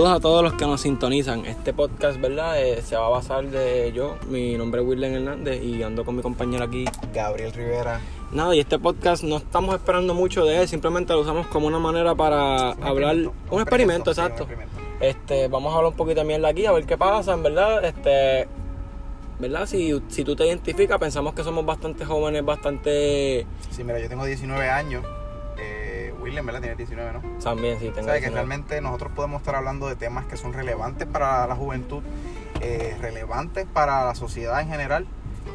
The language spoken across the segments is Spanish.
Saludos a todos los que nos sintonizan. Este podcast, ¿verdad? Eh, se va a basar de yo, mi nombre es Willen Hernández y ando con mi compañero aquí. Gabriel Rivera. Nada, y este podcast no estamos esperando mucho de él, simplemente lo usamos como una manera para hablar. Un experimento, sí, un exacto. experimento. Este, vamos a hablar un poquito de mierda aquí, a ver qué pasa, en verdad. Este, ¿verdad? Si, si tú te identificas, pensamos que somos bastante jóvenes, bastante. Sí, mira, yo tengo 19 años. William, ¿verdad? Tiene 19, ¿no? También, sí, O tengo. sea, que 19. realmente nosotros podemos estar hablando de temas que son relevantes para la juventud, eh, relevantes para la sociedad en general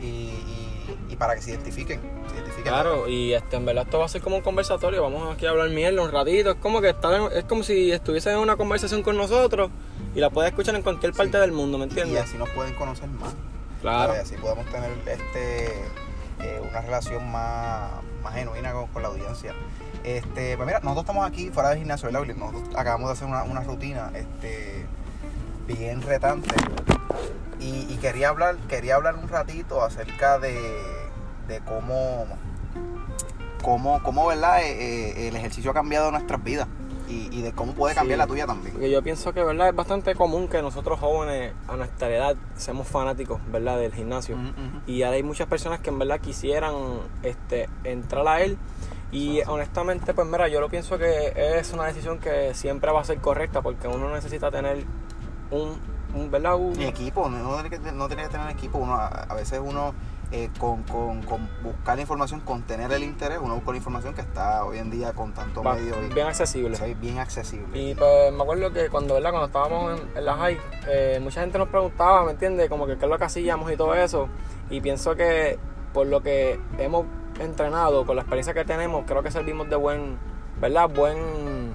y, y- y para que se identifiquen. Se identifiquen Claro, y este, en verdad esto va a ser como un conversatorio, vamos aquí a hablar mierda un ratito, es como que estar en- es como si estuviesen en una conversación con nosotros y la puedes escuchar en cualquier parte Sí. del mundo, ¿me Y entiendes? así nos pueden conocer más. Claro. ¿sabes? Así podemos tener este eh, una relación más, más genuina con, la audiencia. Este, pues mira, nosotros estamos aquí fuera del gimnasio, ¿verdad? Nosotros acabamos de hacer una, una rutina este, bien retante. Y, y quería hablar, quería hablar un ratito acerca de, de cómo, cómo, cómo ¿verdad? Eh, eh, el ejercicio ha cambiado nuestras vidas. Y, y de cómo puede cambiar Sí. la tuya también. Porque yo pienso que verdad es bastante común que nosotros jóvenes a nuestra edad seamos fanáticos, ¿verdad? del gimnasio. Y ahora hay muchas personas que en verdad quisieran este, entrar a él. Y honestamente, pues mira, yo lo pienso que es una decisión que siempre va a ser correcta porque uno necesita tener un, un ¿verdad? Un- Ni equipo, no, no tiene que, no tiene que tener equipo. Uno, a, a veces uno, eh, con, con- con buscar la información, con tener el interés, uno busca la información que está hoy en día con tanto va- medio y bien accesible. bien accesible. Y pues me acuerdo que cuando, ¿verdad? cuando estábamos en, en la high, eh, mucha gente nos preguntaba, ¿me entiendes? Como que qué es lo que hacíamos y todo eso. Y pienso que por lo que hemos entrenado, con la experiencia que tenemos, creo que servimos de buen, ¿verdad? Buen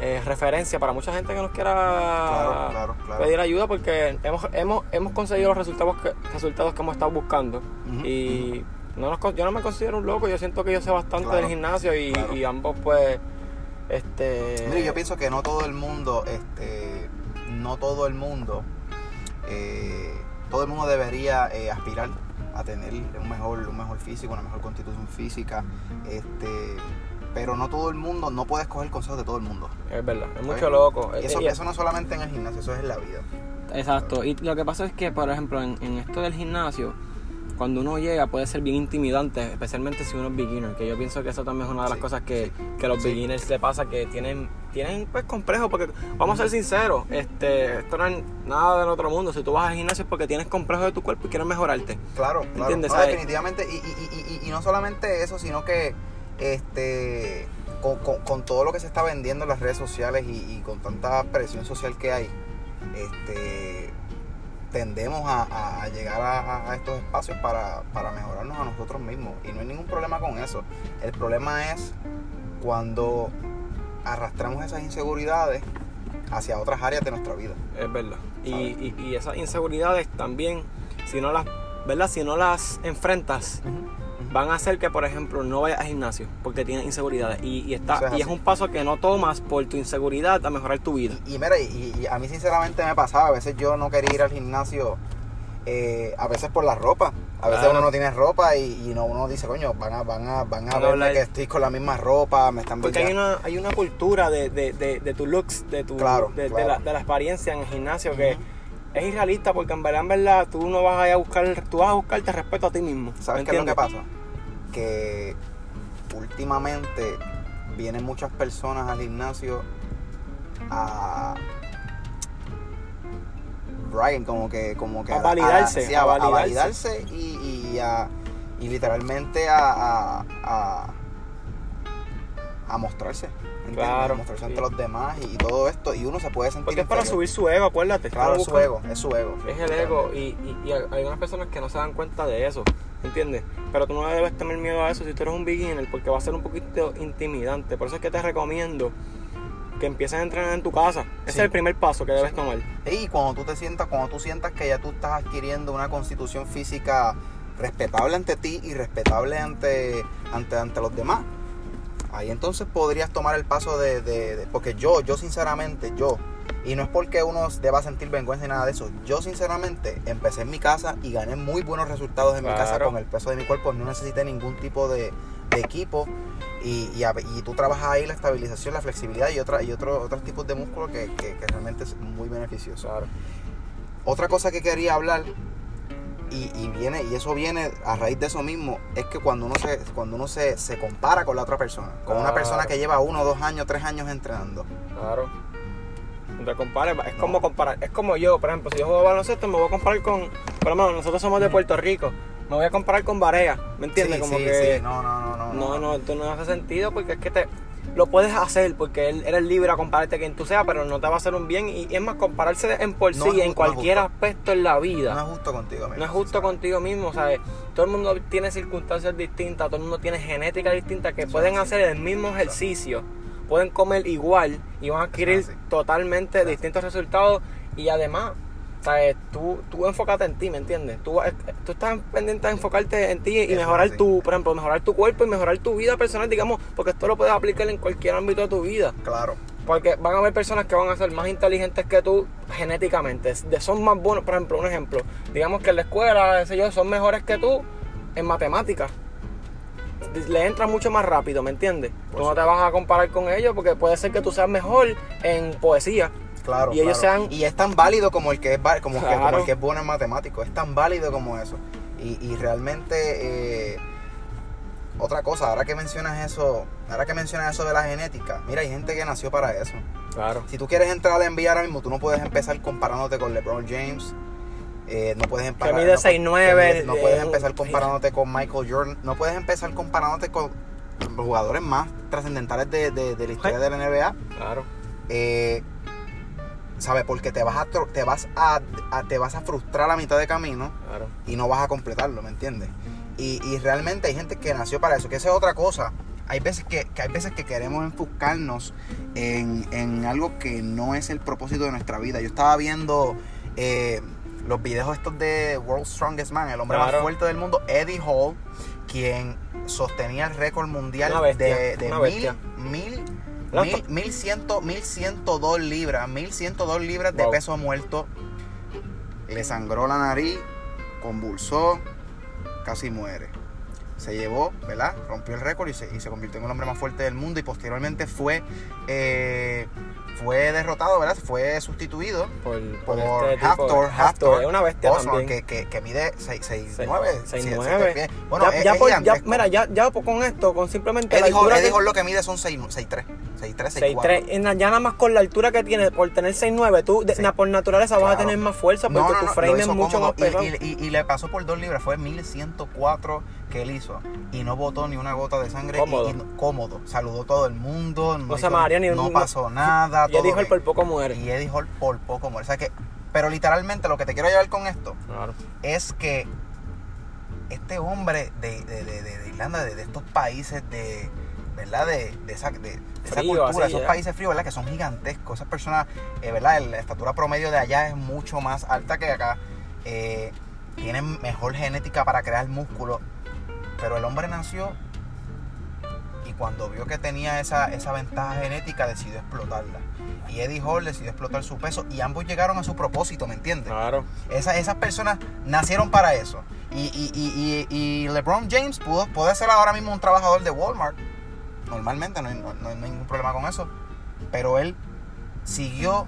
eh, referencia para mucha gente que nos quiera Claro, claro, claro. pedir ayuda porque hemos, hemos, hemos conseguido los resultados que, resultados que hemos estado buscando. Y no nos yo no me considero un loco, yo siento que yo sé bastante del gimnasio y ambos pues... Este, Mire, yo pienso que no todo el mundo, este, no todo el mundo, eh, todo el mundo debería eh, aspirar a tener un mejor, un mejor físico, una mejor constitución física, este, pero no todo el mundo, no puedes coger consejos de todo el mundo. Es verdad, es ¿Sabes? mucho loco. Y eso, y- eso no solamente en el gimnasio, eso es en la vida. Exacto, y lo que pasa es que, por ejemplo, en, en esto del gimnasio, cuando uno llega puede ser bien intimidante, especialmente si uno es beginner, que yo pienso que eso también es una de las Sí, cosas que, sí, que los sí. beginners le pasa, que tienen, tienen pues complejos, porque vamos a ser sinceros, este, esto no es nada del otro mundo, si tú vas al gimnasio es porque tienes complejos de tu cuerpo y quieres mejorarte. Claro, claro. ¿Entiendes? No, definitivamente. Y, y- y- y- y no solamente eso, sino que este con, con- con todo lo que se está vendiendo en las redes sociales y, y con tanta presión social que hay, este tendemos a, a- a llegar a, a estos espacios para, para mejorarnos a nosotros mismos. Y no hay ningún problema con eso. El problema es cuando arrastramos esas inseguridades hacia otras áreas de nuestra vida. Es verdad. Y, y, y esas inseguridades también, si no las, ¿verdad? Si no las enfrentas, van a hacer que, por ejemplo, no vayas al gimnasio porque tienes inseguridades. Y, y está, es y es un paso que no tomas por tu inseguridad a mejorar tu vida. Y, y mira, y, a mí sinceramente me pasaba, a veces yo no quería ir al gimnasio, eh, a veces por la ropa. A veces Claro. uno no tiene ropa y, no, uno dice, coño, van a, van a, van a verme que estoy con la misma ropa, me están Porque hay una, hay una cultura de, de, de, de tu looks, de tu Claro, de, claro. la, de la experiencia en el gimnasio que es irrealista porque en verdad, en verdad, tú no vas a ir a buscar, tú vas a buscarte respeto a ti mismo. ¿Sabes ¿me qué es lo que pasa? Que últimamente vienen muchas personas al gimnasio a bragging, como que, como que A validarse, sí, a a, a validarse. y, y a- y literalmente a, a, a- a mostrarse. Claro, A mostrarse sí. ante los demás y, y todo esto. Y uno se puede sentir. Porque es para subir su ego, acuérdate. Claro, es su ego, es su ego. Es el ego y, y, y hay algunas personas que no se dan cuenta de eso, ¿entiendes? Pero tú no debes tener miedo a eso si tú eres un beginner porque va a ser un poquito intimidante. Por eso es que te recomiendo que empieces a entrenar en tu casa. Ese Sí. es el primer paso que debes tomar. Y cuando tú te sientas, cuando tú sientas que ya tú estás adquiriendo una constitución física respetable ante ti y respetable ante, ante, ante los demás, ahí entonces podrías tomar el paso de, de- de- porque yo, yo sinceramente, yo, y no es porque uno deba sentir vergüenza ni nada de eso, yo sinceramente empecé en mi casa y gané muy buenos resultados en mi casa con el peso de mi cuerpo, no necesité ningún tipo de, equipo y, y, a- y tú trabajas ahí la estabilización, la flexibilidad y, otra, y otro, otros tipos de músculo que, que- que realmente es muy beneficioso. Claro. Otra cosa que quería hablar, y, y viene, y eso viene a raíz de eso mismo, es que cuando uno se, cuando uno se, se compara con la otra persona, con una persona que lleva uno, dos años, tres años entrenando. Claro. Te compares, es como comparar, es como yo, por ejemplo, si yo juego baloncesto me voy a comparar con, por lo menos nosotros somos de Puerto Rico, me voy a comparar con Barea, ¿me entiendes? Sí, como sí, que sí. No, no, no, no. no, no, esto no hace sentido porque es que te lo puedes hacer porque él- eres libre a compararte a quien tú seas, pero no te va a hacer un bien y, y es más compararse en por sí en cualquier aspecto en la vida. No es justo contigo, amigo, No es justo contigo mismo, ¿sabes? Todo el mundo tiene circunstancias distintas, todo el mundo tiene genética distinta que pueden hacer el mismo ejercicio, pueden comer igual y van a adquirir así. totalmente distintos resultados y además, ¿sabes? Tú, tú enfócate en ti, ¿me entiendes? Tú, eh, tú estás pendiente de enfocarte en ti y Eso mejorar tu, por ejemplo, mejorar tu cuerpo y mejorar tu vida personal, digamos, porque esto lo puedes aplicar en cualquier ámbito de tu vida. Claro. Porque van a haber personas que van a ser más inteligentes que tú genéticamente. Son más buenos, por ejemplo, un ejemplo. Digamos que en la escuela, sé yo, son mejores que tú en matemáticas. Le entra mucho más rápido, ¿me entiendes? Por Tú no te vas a comparar con ellos porque puede ser que tú seas mejor en poesía. Claro, Y ellos claro. sean- y es tan válido como el que es como, que, como el que es bueno en matemáticos, es tan válido como eso. Y, y realmente eh, otra cosa, ahora que mencionas eso, ahora que mencionas eso de la genética, mira, hay gente que nació para eso. Claro. Si tú quieres entrar a enviar ahora mismo, tú no puedes empezar comparándote con LeBron James. Eh, no puedes empezar, no, pu- 6'9", que mide- no puedes eh, empezar un- comparándote con Michael Jordan. No puedes empezar comparándote con los jugadores más trascendentales de, de- de la historia de la NBA. Claro. eh, ¿sabes? Porque te vas a te vas a, a- te vas a frustrar a mitad de camino Claro. y no vas a completarlo, ¿me entiendes? Y, y realmente hay gente que nació para eso, que esa es otra cosa. Hay veces que, que hay veces que queremos enfocarnos en, en algo que no es el propósito de nuestra vida. Yo estaba viendo eh, los videos estos de World Strongest Man, el hombre Claro. más fuerte del mundo, Eddie Hall, quien sostenía el récord mundial bestia, de, de mil, mil, mil, mil ciento- mil ciento dos libras, mil ciento dos libras de peso muerto. Le sangró la nariz, convulsó, casi muere. Se llevó, ¿verdad? Rompió el récord y se, y se convirtió en el hombre más fuerte del mundo y posteriormente fue, eh, fue derrotado, ¿verdad? Fue sustituido Por, por, por este. Haftor, Haftor, Es una bestia Osborne, también. que, que, que mide 6'9". Seis- 6'9". seis, siete nueve. pies. Bueno, ya, es, ya es por- ya- mira, ya, ya con esto, con simplemente la Eddie Hall, altura Eddie que- lo que mide son 6'3". 6'3", 6'4". 6'3", en la- ya nada más con la altura que tiene, por tener 6'9", tú de- Sí. na- por naturaleza vas a Claro. tener más fuerza porque No, no, tu frame es mucho más pesado. y, y- y- y le pasó por dos libras, fue 1104 que él hizo y no botó ni una gota de sangre y- Cómodo. y, no- cómodo. saludó todo el mundo, no, No se hizo- mareó ni no no- pasó nada, y Eddie Hall por poco muere. y Eddie Hall por poco muere. O sea que, pero literalmente lo que te quiero llevar con esto Claro. es que este hombre de, de- de- de- de Irlanda, de, de estos países de, ¿verdad? De, de esa, de, de esa Frío, cultura, así, esos ya. países fríos, ¿verdad? Que son gigantescos. Esas personas, eh, ¿verdad? La estatura promedio de allá es mucho más alta que acá. Eh, tienen mejor genética para crear músculo. Pero el hombre nació y cuando vio que tenía esa, esa ventaja genética decidió explotarla. Y Eddie Hall decidió explotar su peso y ambos llegaron a su propósito, ¿me entiendes? Claro. Esa- esas personas nacieron para eso. Y, y- y- y- y LeBron James pudo, puede ser ahora mismo un trabajador de Walmart. Normalmente no hay, no- no hay ningún problema con eso. Pero él siguió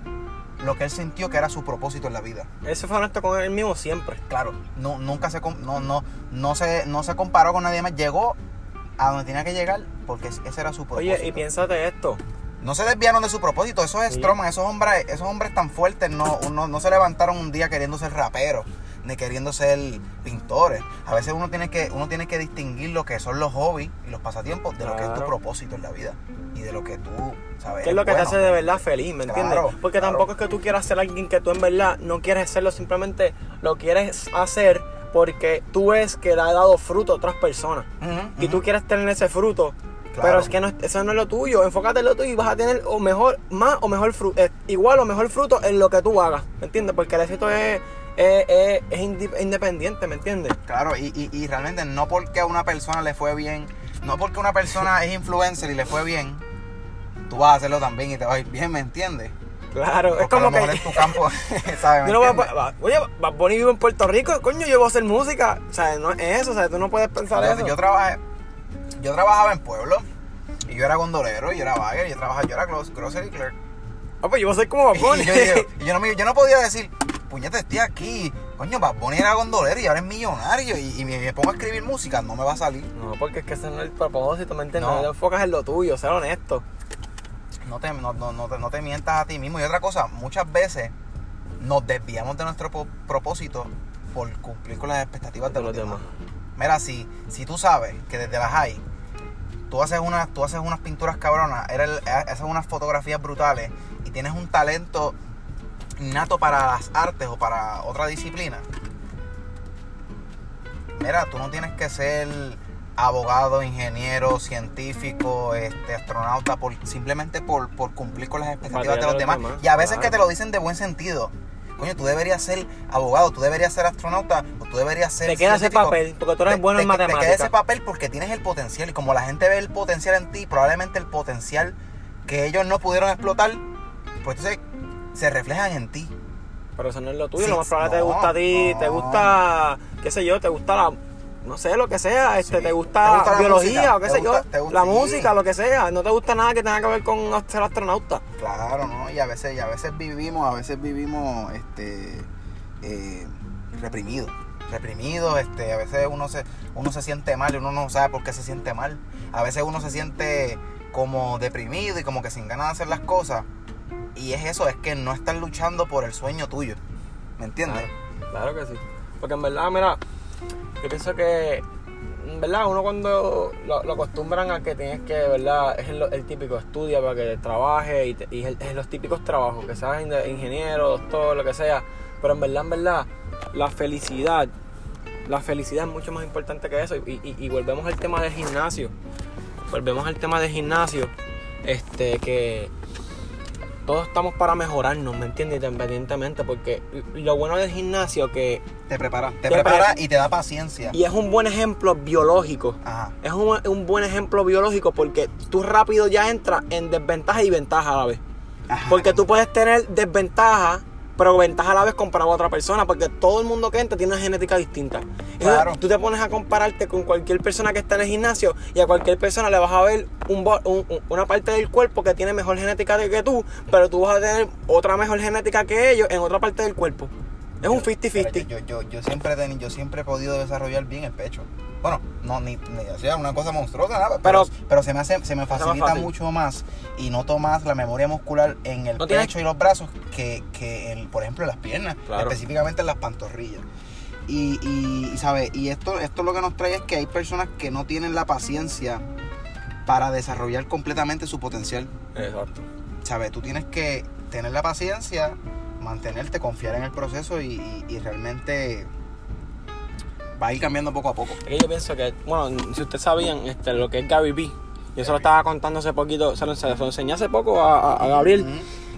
lo que él sintió que era su propósito en la vida. Ese fue honesto con él mismo siempre. Claro, no, nunca se, no, no, no, se, no se comparó con nadie más. Llegó a donde tenía que llegar porque ese era su propósito. Oye, y piénsate esto. No se desviaron de su propósito. Esos. Stroman, esos hombres, esos hombres tan fuertes no, no, no se levantaron un día queriendo ser raperos ni queriendo ser pintores. A veces uno tiene que uno tiene que distinguir lo que son los hobbies y los pasatiempos de lo que es tu propósito en la vida y de lo que tú sabes. ¿Qué es lo que bueno. te hace de verdad feliz, ¿me entiendes? Claro, Porque claro. tampoco es que tú quieras ser alguien que tú en verdad no quieres serlo, simplemente lo quieres hacer porque tú ves que le ha dado fruto a otras personas. Y tú quieres tener ese fruto. Claro. Pero es que no, es- eso no es lo tuyo. Enfócate en lo tuyo y vas a tener o mejor, más o mejor fruto, igual o mejor fruto en lo que tú hagas. ¿Me entiendes? Porque el éxito es, es, es- es independiente, ¿me entiendes? Claro, y, y, y realmente no porque a una persona le fue bien, no porque una persona es influencer y le fue bien, tú vas a hacerlo también y te va a ir bien, ¿me entiendes? Claro, Porque es como a lo mejor que. tu campo, ¿sabes? ¿Me Yo no voy a, oye, Bad Bunny vive en Puerto Rico, coño, yo voy a hacer música. O sea, no es eso, o sea, tú no puedes pensar Yo, eso. yo trabajé, yo trabajaba en pueblo y yo era gondolero, yo era bagger, yo trabajaba, yo era grocery clerk. Ah, pues yo voy a ser como Y, Bad Bunny. yo, y yo no, me- yo no podía decir, puñete, estoy aquí. Coño, Bad Bunny era gondolero y ahora es millonario y, y me, me pongo a escribir música, no me va a salir. No, porque es que ese no es el propósito, ¿me entiendes? No. No te enfocas en lo tuyo, ser honesto. No te, no, no- no te, no te mientas a ti mismo. Y otra cosa, muchas veces nos desviamos de nuestro propósito por cumplir con las expectativas de los demás. Mira, si, si tú sabes que desde la high tú haces unas, tú haces unas pinturas cabronas, eres- haces unas fotografías brutales y tienes un talento innato para las artes o para otra disciplina. Mira, tú no tienes que ser abogado, ingeniero, científico, este, astronauta, por, simplemente por, por cumplir con las expectativas de los demás. Y a veces que te lo dicen de buen sentido. Coño, tú deberías ser abogado, tú deberías ser astronauta, o tú deberías ser Te queda ese papel, porque tú eres Te- bueno te- en te queda matemáticas. ese papel porque tienes el potencial. Y como la gente ve el potencial en ti, probablemente el potencial que ellos no pudieron explotar, pues entonces se reflejan en ti. Pero eso no es lo tuyo, Sí, lo más probable te no, gusta a ti, te gusta, qué sé yo, te gusta la, no sé, lo que sea, este, Sí. te gusta, ¿Te gusta la biología música? o qué ¿Te sé gusta- yo, te gusta- la sí. música, lo que sea, no te gusta nada que tenga que ver con ser astronauta. Claro, ¿no? Y a veces, y a veces vivimos, a veces vivimos este eh, reprimidos. Reprimidos, este, a veces uno se, uno se siente mal y uno no sabe por qué se siente mal. A veces uno se siente como deprimido y como que sin ganas de hacer las cosas. Y es eso, es que no estás luchando por el sueño tuyo. ¿Me entiendes? Claro, que sí. Porque en verdad, mira, yo pienso que, verdad, uno cuando lo, acostumbran a que tienes que, ¿verdad? Es el, típico estudia para que trabaje y, y es, los típicos trabajos, que seas ingeniero, doctor, lo que sea. Pero en verdad, en verdad, la felicidad, la felicidad es mucho más importante que eso. Y- y volvemos al tema del gimnasio. Volvemos al tema del gimnasio. Este, que todos estamos para mejorarnos, ¿me entiendes? Independientemente, porque lo bueno del gimnasio que Te prepara. Te, Te prepara pre- y te da paciencia. y es un buen ejemplo biológico. Ajá. Es un, un buen ejemplo biológico porque tú rápido ya entras en desventaja y ventaja a la vez. Ajá. Porque tú puedes tener desventaja, pero ventaja a la vez comparado a otra persona, porque todo el mundo que entra tiene una genética distinta. Entonces, Claro. Tú te pones a compararte con cualquier persona que está en el gimnasio y a cualquier persona le vas a ver un, un- un- una parte del cuerpo que tiene mejor genética que tú, pero tú vas a tener otra mejor genética que ellos en otra parte del cuerpo. Es un 50-50. Yo, yo, yo, siempre he yo siempre he podido desarrollar bien el pecho. Bueno, no, ni, ni sea, una cosa monstruosa, nada, pero, Pero- pero se me hace, se me facilita mucho más y noto más la memoria muscular en el No tienes- pecho y los brazos que, que en, por ejemplo, en las piernas, Claro. específicamente en las pantorrillas. Y, y, y, ¿sabe? y esto, esto lo que nos trae es que hay personas que no tienen la paciencia para desarrollar completamente su potencial. Exacto. ¿sabes? Tú tienes que tener la paciencia, mantenerte, confiar en el proceso y, y- y realmente va a ir cambiando poco a poco. Es que yo pienso que, bueno, si ustedes sabían este, lo que es Gary Vee, yo se lo estaba contando hace poquito, se lo, se lo enseñé hace poco a, a- Gabriel, Ujú.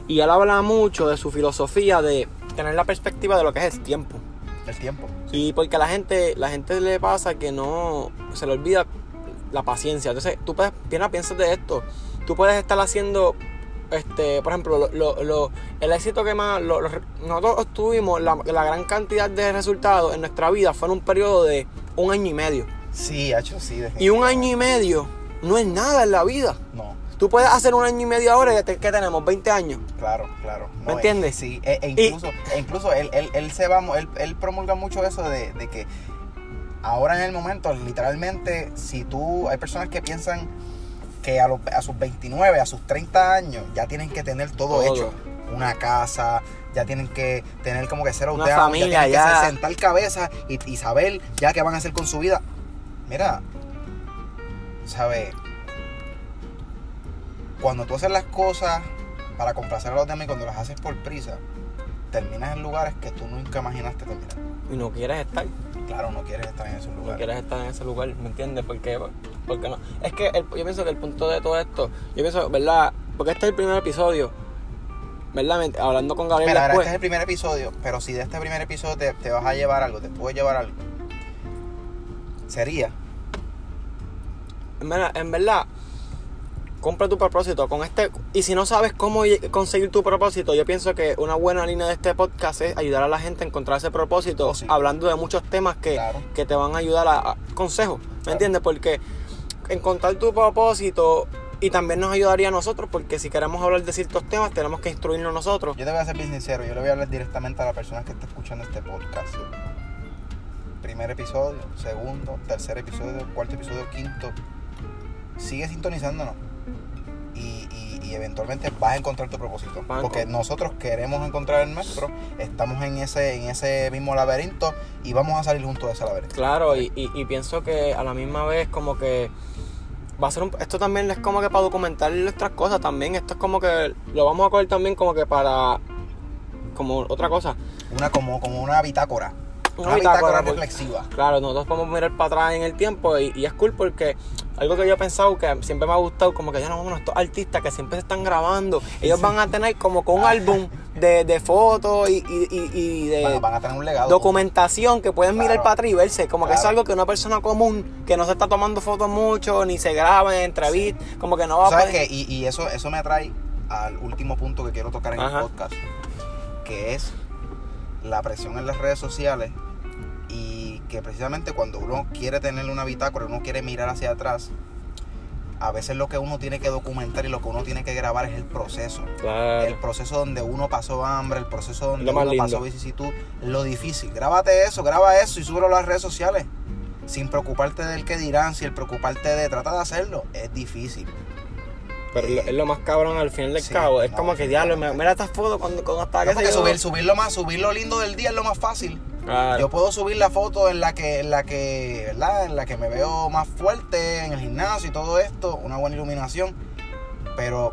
y él habla mucho de su filosofía de tener la perspectiva de lo que es el tiempo. El tiempo. Y porque a la gente, la gente le pasa que no se le olvida la paciencia. Entonces, tú puedes, piensa, piensa de esto. Tú puedes estar haciendo, este, por ejemplo, lo- lo- lo- el éxito que más nosotros tuvimos, la, la gran cantidad de resultados en nuestra vida fue en un periodo de un año y medio. Sí, hecho sí. Y un año y medio no es nada en la vida. No, Tú puedes hacer un año y medio ahora y te- que tenemos 20 años. claro, claro. No, ¿Me entiendes? Sí, e, e incluso, e incluso él, él, él se va, él, él promulga mucho eso de, de que ahora en el momento, literalmente, si tú, hay personas que piensan que a, los, a sus 29, a sus 30 años, ya tienen que tener todo, Todo. hecho. Una casa, ya tienen que tener como que ser familia, ya tienen ya. que sentar cabeza y, y saber ya qué van a hacer con su vida. Mira, ¿sabes? Cuando tú haces las cosas para complacer a los demás y cuando las haces por prisa, terminas en lugares que tú nunca imaginaste terminar. Y no quieres estar. Claro, no quieres estar en esos No lugares. quieres estar en ese lugar, ¿me entiendes? Porque, porque no. Es que el- yo pienso que el punto de todo esto, yo pienso, ¿verdad? Porque este es el primer episodio, ¿verdad? Hablando con Gabriel Mira, después. este es el primer episodio, pero si de este primer episodio te, te vas a llevar algo, te puedes llevar algo, sería En verdad, en verdad, compra tu propósito con este. Y si no sabes cómo conseguir tu propósito, yo pienso que una buena línea de este podcast es ayudar a la gente a encontrar ese propósito, Oh, sí. hablando de muchos temas que, Claro. que te van a ayudar a, a- consejos, ¿me Claro. entiendes? Porque encontrar tu propósito y también nos ayudaría a nosotros porque si queremos hablar de ciertos temas tenemos que instruirnos nosotros. Yo te voy a ser bien sincero, yo le voy a hablar directamente a la persona que está escuchando este podcast. Primer episodio, segundo, tercer episodio, cuarto episodio, quinto. Sigue sintonizándonos. Y, eventualmente vas a encontrar tu propósito. Porque nosotros queremos encontrar el nuestro, estamos en ese, en ese mismo laberinto y vamos a salir juntos de ese laberinto. Claro, y, y- y pienso que a la misma vez como que va a ser un, esto también es como que para documentar nuestras cosas también, esto es como que lo vamos a coger también como que para como otra cosa. Una como, como una bitácora. Reflexiva. Claro, nosotros podemos mirar para atrás en el tiempo y, y es cool porque algo que yo he pensado que siempre me ha gustado, como que ya no, bueno, estos artistas que siempre se están grabando, ellos van a tener como con un álbum de, de fotos y, y- y- y de Van, van a tener un legado. documentación que pueden mirar para atrás y verse, como que es algo que una persona común que no se está tomando fotos mucho, ni se graba en entrevistas, como que no va a ¿Sabes poder- qué? Y, eso, eso me atrae al último punto que quiero tocar en Ajá. el podcast, que es la presión en las redes sociales y que precisamente cuando uno quiere tener una bitácora, uno quiere mirar hacia atrás, a veces lo que uno tiene que documentar y lo que uno tiene que grabar es el proceso. Claro. El proceso donde uno pasó hambre, el proceso donde uno lindo. pasó vicisitud, lo difícil. Grábate eso, graba eso y súbelo a las redes sociales. Sin preocuparte del que dirán, sin preocuparte de trata de hacerlo. Es difícil. Pero es lo- es lo más cabrón al final del Sí, cabo. Es no, como que diablo, definitivamente. mira estas fotos cuando, cuando No, que subir, subir lo más, subir lo lindo del día es lo más fácil. Claro. Yo puedo subir la foto en la que, en la que, ¿verdad? En la que me veo más fuerte en el gimnasio y todo esto, una buena iluminación, pero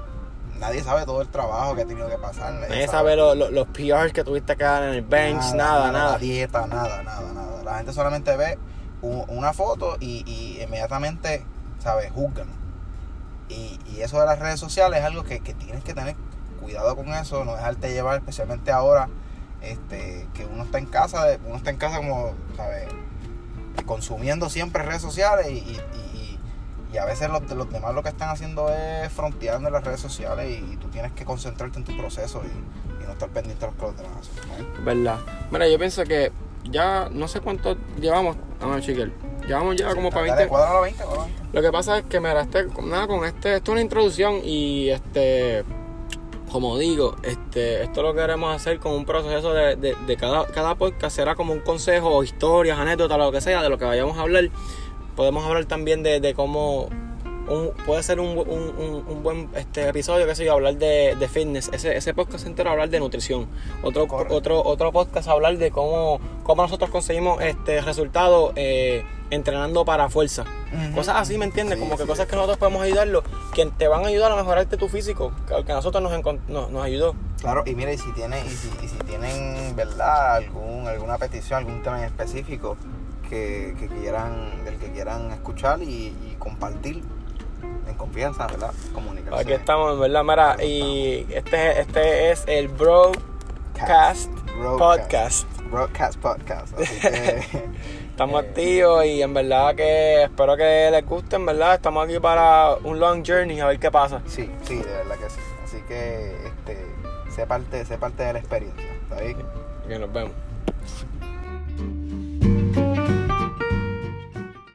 nadie sabe todo el trabajo que he tenido que pasar. Nadie sabe lo- lo- los PRs que tuviste que dar en el bench, nada, La nada. dieta, nada, nada, nada. La gente solamente ve una foto y, y inmediatamente, ¿sabes? Juzgan. Y, y eso de las redes sociales es algo que, tienes que tener cuidado con eso, no dejarte llevar, especialmente ahora este, que uno está en casa, uno está en casa como, ¿sabes? Consumiendo siempre redes sociales y, a veces los, los demás lo que están haciendo es fronteando las redes sociales y, tú tienes que concentrarte en tu proceso y, no estar pendiente de los demás. ¿no? Verdad. Mira, yo pienso que ya no sé cuánto llevamos. Vamos, chiquel. Llevamos ya como para Dale, 20. cuádralo a 20, cuádralo a 20. Lo que pasa es que, mira, este, nada, con este, esto es una introducción y este, como digo, este, esto lo queremos hacer con un proceso de, de, de cada, cada podcast será como un consejo, historias, anécdotas, lo que sea, de lo que vayamos a hablar. Podemos hablar también de, de cómo un- puede ser un, un- un- buen este episodio, que sé yo, hablar de, de fitness. Ese, ese podcast entero hablar de nutrición. Otro, Correcto. otro, otro podcast hablar de cómo, cómo nosotros conseguimos este resultado eh, entrenando para fuerza. Ujú. Cosas así, ¿me entiendes? Sí, Como que sí. cosas que nosotros podemos ayudarlo, que te van a ayudar a mejorarte tu físico, que, a nosotros nos, nos, nos ayudó. Claro, y mira, y si tienen, y si, y si tienen, ¿verdad? Algún, alguna petición, algún tema en específico que, que quieran, del que quieran escuchar y, y compartir en confianza, ¿verdad? Comunicarse. Aquí estamos, verdad, Mara. Y este, este es el Broadcast Podcast. Broadcast Podcast. Así que, Estamos activos y en verdad que espero que les guste, en verdad. Estamos aquí para un long journey, a ver qué pasa. sí, sí, de verdad que sí. Así que, este, sé parte, sé parte de la experiencia. ¿Está bien? Que nos vemos.